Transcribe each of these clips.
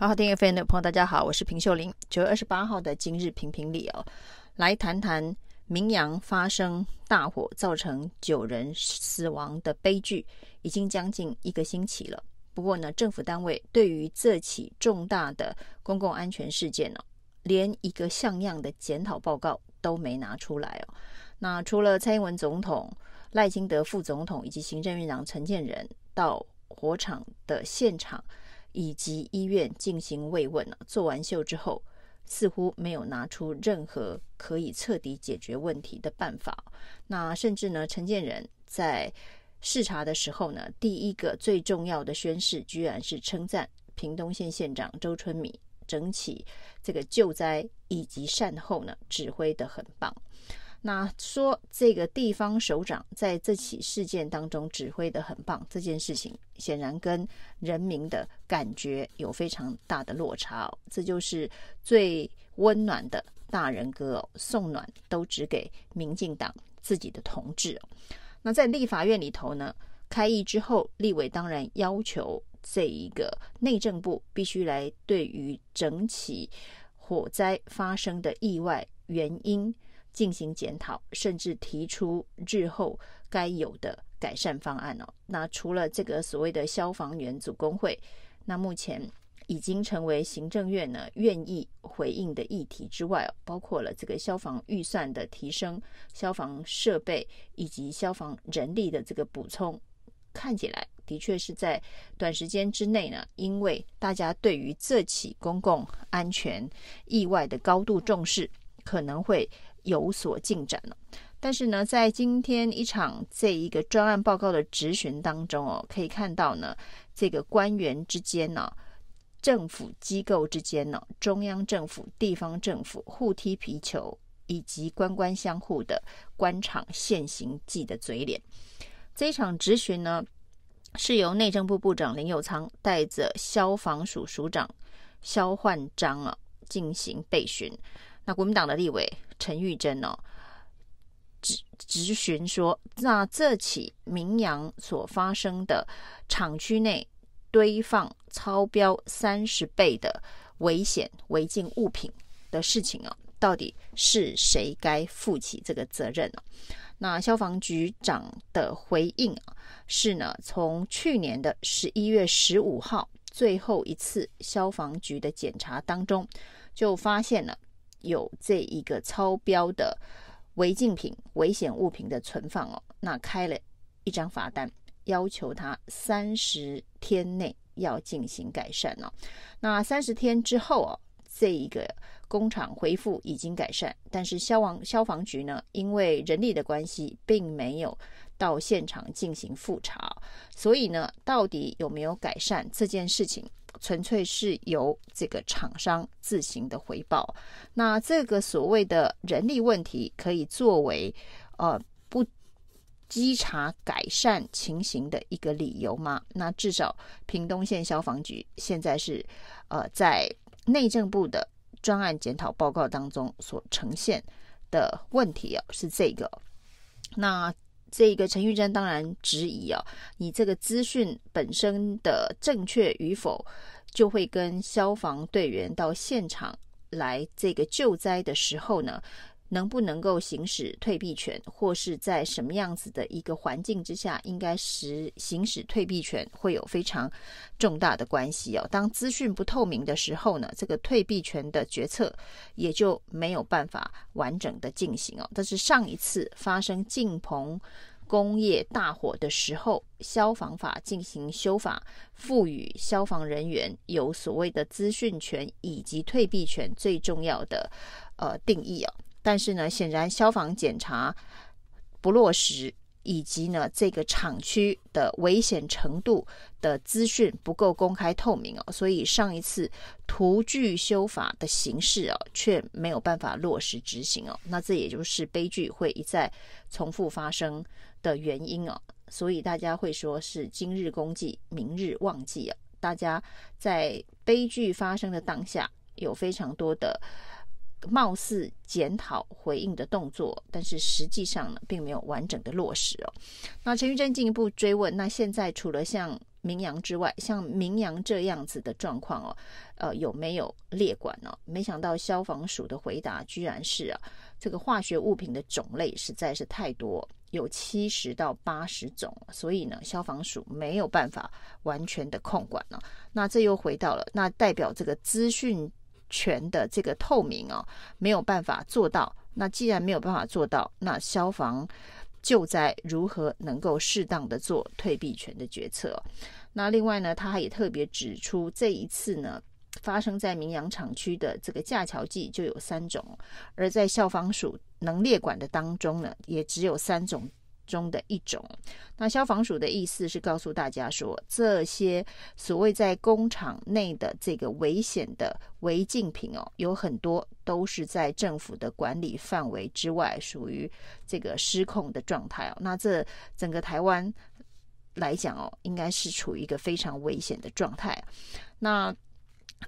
好好听 FM 的朋友，大家好，我是平秀玲。九月二十八号的今日评评理哦，来谈谈明阳发生大火，造成九人死亡的悲剧，已经将近一个星期了。不过呢，政府单位对于这起重大的公共安全事件呢、哦，连一个像样的检讨报告都没拿出来哦。那除了蔡英文总统、赖清德副总统以及行政院长陈建仁到火场的现场。以及医院进行慰问了。做完秀之后，似乎没有拿出任何可以彻底解决问题的办法。那甚至呢，陈建仁在视察的时候呢，第一个最重要的宣示，居然是称赞屏东县县长周春米整起这个救灾以及善后呢，指挥得很棒。那说这个地方首长在这起事件当中指挥得很棒，这件事情显然跟人民的感觉有非常大的落差哦。这就是最温暖的大人哥哦，送暖都只给民进党自己的同志。那在立法院里头呢，开议之后，立委当然要求这一个内政部必须来对于整起火灾发生的意外原因。进行检讨，甚至提出日后该有的改善方案哦。那除了这个所谓的消防员组工会，那目前已经成为行政院呢愿意回应的议题之外，包括了这个消防预算的提升、消防设备以及消防人力的这个补充，看起来的确是在短时间之内呢，因为大家对于这起公共安全意外的高度重视，可能会。有所进展了，但是呢，在今天一场这一个专案报告的质询当中哦，可以看到呢，这个官员之间呢，政府机构之间呢，中央政府、地方政府互踢皮球，以及官官相护的官场现行记的嘴脸。这一场质询呢，是由内政部部长林右昌带着消防署署长萧焕章啊进行备询。那国民党的立委陈玉珍哦，质质询说，那这起明阳所发生的厂区内堆放超标三十倍的危险违禁物品的事情哦，到底是谁该负起这个责任呢？那消防局长的回应是呢，从去年的十一月十五号最后一次消防局的检查当中，就发现了。有这一个超标的违禁品、危险物品的存放哦，那开了一张罚单，要求他三十天内要进行改善哦。那三十天之后哦，这一个工厂恢复已经改善，但是消防消防局呢，因为人力的关系，并没有到现场进行复查，所以呢，到底有没有改善这件事情？纯粹是由这个厂商自行的回报，那这个所谓的人力问题，可以作为呃不稽查改善情形的一个理由吗？那至少屏东县消防局现在是呃在内政部的专案检讨报告当中所呈现的问题哦，是这个。那这个陈玉珍当然质疑啊，你这个资讯本身的正确与否，就会跟消防队员到现场来这个救灾的时候呢，能不能够行使退避权，或是在什么样子的一个环境之下，应该实行使退避权，会有非常重大的关系哦。当资讯不透明的时候呢，这个退避权的决策也就没有办法完整的进行哦。但是上一次发生晋鹏工业大火的时候，消防法进行修法，赋予消防人员有所谓的资讯权以及退避权最重要的呃定义哦。但是呢，显然消防检查不落实，以及呢这个厂区的危险程度的资讯不够公开透明哦，所以上一次图具修法的形式哦，却没有办法落实执行哦。那这也就是悲剧会一再重复发生的原因哦。所以大家会说是今日公祭，明日忘记啊。大家在悲剧发生的当下，有非常多的。貌似检讨回应的动作，但是实际上呢，并没有完整的落实哦。那陈玉珍进一步追问：那现在除了像明阳之外，像明阳这样子的状况哦，呃，有没有列管呢？没想到消防署的回答居然是啊，这个化学物品的种类实在是太多，有七十到八十种，所以呢，消防署没有办法完全的控管了。那这又回到了，那代表这个资讯权的这个透明哦，没有办法做到。那既然没有办法做到，那消防救灾如何能够适当的做退避权的决策？那另外呢，他还也特别指出，这一次呢，发生在明阳厂区的这个架桥剂就有三种，而在消防署能列管的当中呢，也只有三种。中的一种，那消防署的意思是告诉大家说，这些所谓在工厂内的这个危险的违禁品哦，有很多都是在政府的管理范围之外，属于这个失控的状态哦。那这整个台湾来讲哦，应该是处于一个非常危险的状态。那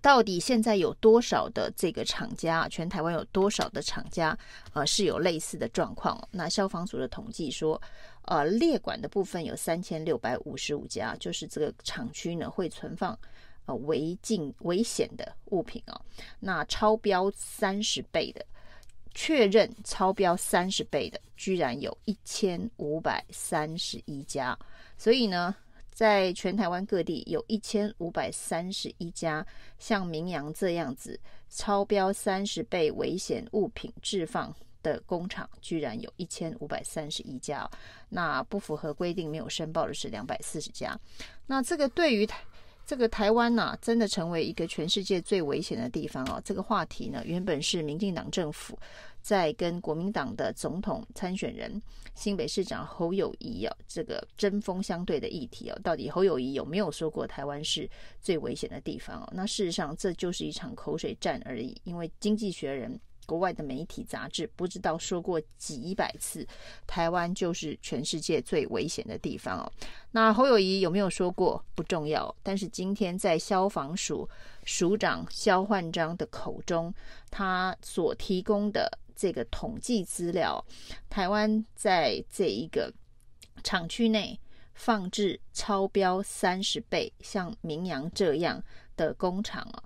到底现在有多少的这个厂家？全台湾有多少的厂家？呃，是有类似的状况？那消防署的统计说，呃，列管的部分有三千六百五十五家，就是这个厂区呢会存放呃违禁危险的物品哦。那超标三十倍的，确认超标三十倍的，居然有一千五百三十一家。所以呢，在全台湾各地有一千五百三十一家像明阳这样子超标三十倍危险物品置放的工厂，居然有一千五百三十一家。那不符合规定没有申报的是两百四十家。那这个对于台这个台湾呢、啊，真的成为一个全世界最危险的地方哦。这个话题呢，原本是民进党政府。在跟国民党的总统参选人新北市长侯友谊啊，这个针锋相对的议题哦，到底侯友谊有没有说过台湾是最危险的地方哦？那事实上这就是一场口水战而已，因为《经济学人》国外的媒体杂志不知道说过几百次，台湾就是全世界最危险的地方哦。那侯友谊有没有说过不重要，但是今天在消防署署长萧焕章的口中，他所提供的。这个统计资料，台湾在这一个厂区内放置超标三十倍，像明阳这样的工厂啊，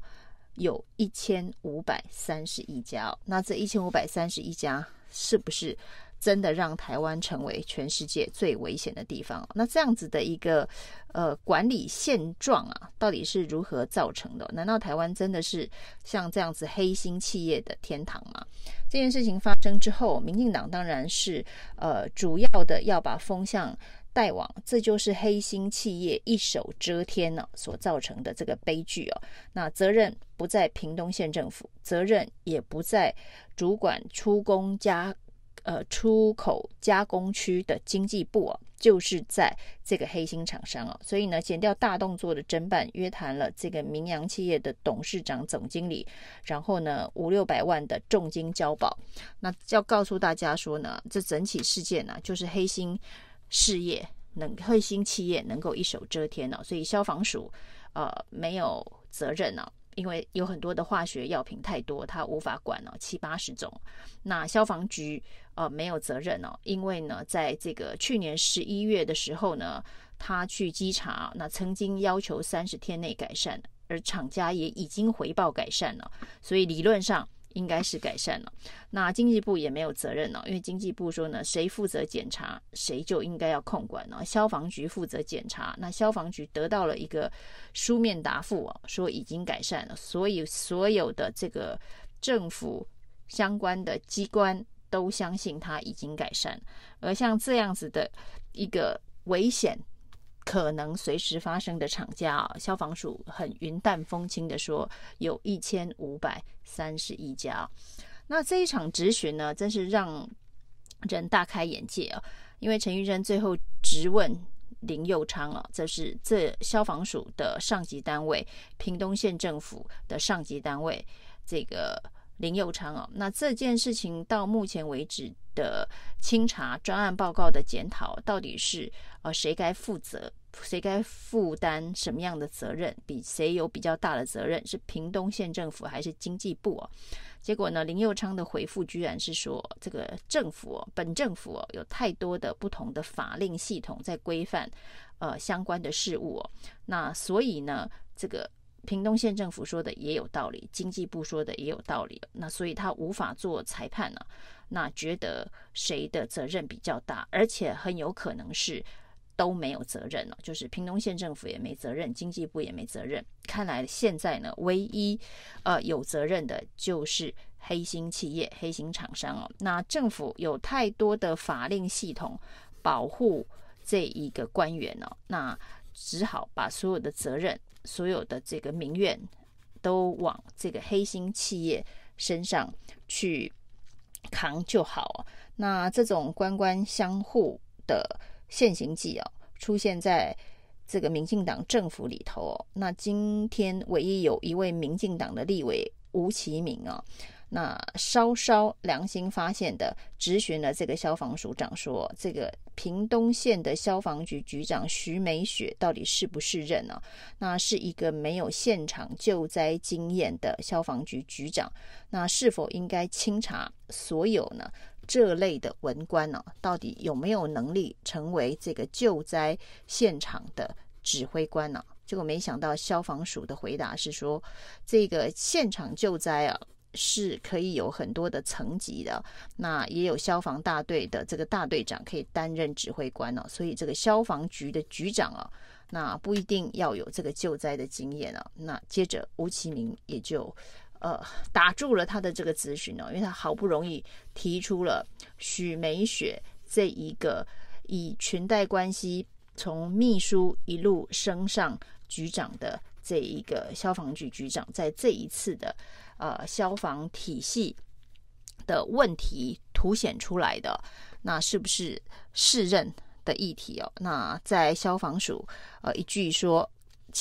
有一千五百三十一家。那这一千五百三十一家是不是？真的让台湾成为全世界最危险的地方。那这样子的一个呃管理现状啊，到底是如何造成的？难道台湾真的是像这样子黑心企业的天堂吗？这件事情发生之后，民进党当然是呃主要的要把风向带往，这就是黑心企业一手遮天呢、所造成的这个悲剧哦。那责任不在屏东县政府，责任也不在主管出工加。呃，出口加工区的经济部啊，就是在这个黑心厂商啊，所以呢，检调大动作的侦办，约谈了这个明阳企业的董事长、总经理，然后呢，五六百万的重金交保。那要告诉大家说呢，这整起事件呢、就是黑心事业能黑心企业能够一手遮天呢、所以消防署呃没有责任呢、因为有很多的化学药品太多，他无法管了七八十种。那消防局呃没有责任哦，因为呢，在这个去年十一月的时候呢，他去稽查，那曾经要求三十天内改善，而厂家也已经回报改善了，所以理论上。应该是改善了，那经济部也没有责任了，因为经济部说呢，谁负责检查，谁就应该要控管了。消防局负责检查，那消防局得到了一个书面答复哦，说已经改善了，所以所有的这个政府相关的机关都相信它已经改善。而像这样子的一个危险。可能随时发生的厂家啊，消防署很云淡风轻的说，有一千五百三十一家。那这一场质询呢，真是让人大开眼界啊！因为陈玉珍最后质问林佑昌啊，这是这消防署的上级单位，屏东县政府的上级单位，这个林佑昌哦。那这件事情到目前为止的清查专案报告的检讨，到底是呃谁该负责？谁该负担什么样的责任？比谁有比较大的责任？是屏东县政府还是经济部哦？结果呢，林佑昌的回复居然是说，这个政府哦，本政府哦，有太多的不同的法令系统在规范呃相关的事务哦。那所以呢，这个屏东县政府说的也有道理，经济部说的也有道理。那所以他无法做裁判呢，那觉得谁的责任比较大？而且很有可能是。都没有责任了，就是屏东县政府也没责任，经济部也没责任。看来现在呢，唯一呃有责任的就是黑心企业、黑心厂商哦。那政府有太多的法令系统保护这一个官员哦，那只好把所有的责任、所有的这个民怨都往这个黑心企业身上去扛就好。那这种官官相护的。现行记哦，出现在这个民进党政府里头哦。那今天唯一有一位民进党的立委吴琪铭啊，那稍稍良心发现的质询了这个消防署长说，这个屏东县的消防局局长徐美雪到底是不是任呢？那是一个没有现场救灾经验的消防局局长，那是否应该清查所有呢？这类的文官呢、到底有没有能力成为这个救灾现场的指挥官呢、结果没想到消防署的回答是说，这个现场救灾啊是可以有很多的层级的，那也有消防大队的这个大队长可以担任指挥官哦、所以这个消防局的局长啊，那不一定要有这个救灾的经验啊。那接着吴琪铭也就。呃，打住了他的这个咨询哦，因为他好不容易提出了许美雪这一个以裙带关系从秘书一路升上局长的这一个消防局局长，在这一次的呃消防体系的问题凸显出来的，那是不是适任的议题哦？那在消防署呃一句说。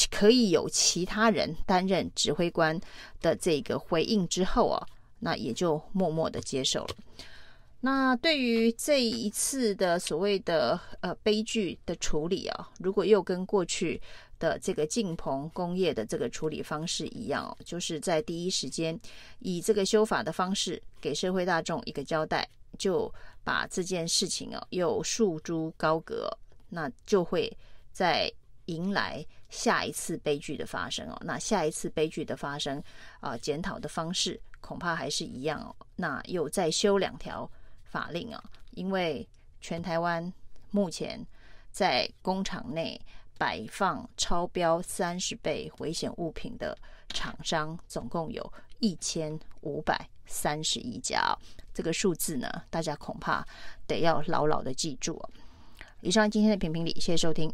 可以有其他人担任指挥官的这个回应之后啊，那也就默默的接受了。那对于这一次的所谓的呃悲剧的处理啊，如果又跟过去的这个晋鹏工业的这个处理方式一样哦，就是在第一时间以这个修法的方式给社会大众一个交代，就把这件事情啊又束诸高阁，那就会在。迎来下一次悲剧的发生哦，那下一次悲剧的发生啊，检讨的方式恐怕还是一样哦。那又再修两条法令啊，因为全台湾目前在工厂内摆放超标三十倍危险物品的厂商，总共有一千五百三十一家。这个数字呢，大家恐怕得要牢牢的记住。以上今天的评评理，谢谢收听。